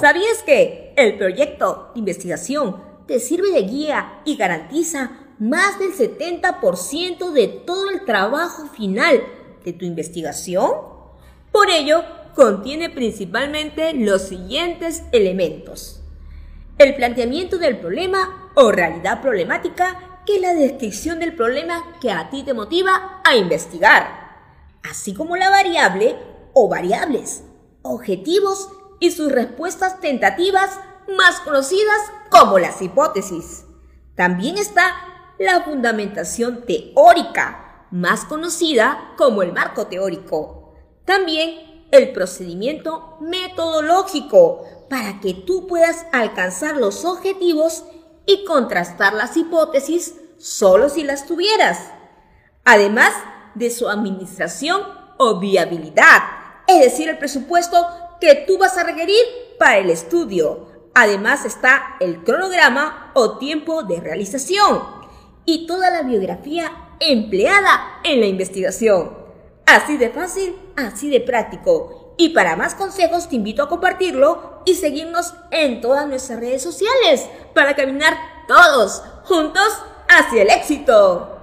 ¿Sabías que el proyecto de investigación te sirve de guía y garantiza más del 70% de todo el trabajo final de tu investigación? Por ello, contiene principalmente los siguientes elementos. El planteamiento del problema o realidad problemática, que es la descripción del problema que a ti te motiva a investigar, así como la variable o variables, objetivos y sus respuestas tentativas más conocidas como las hipótesis. También está la fundamentación teórica, más conocida como el marco teórico. También el procedimiento metodológico para que tú puedas alcanzar los objetivos y contrastar las hipótesis solo si las tuvieras. Además de su administración o viabilidad, es decir, el presupuesto que tú vas a requerir para el estudio. Además está el cronograma o tiempo de realización y toda la biografía empleada en la investigación. Así de fácil, así de práctico. Y para más consejos te invito a compartirlo y seguirnos en todas nuestras redes sociales para caminar todos juntos hacia el éxito.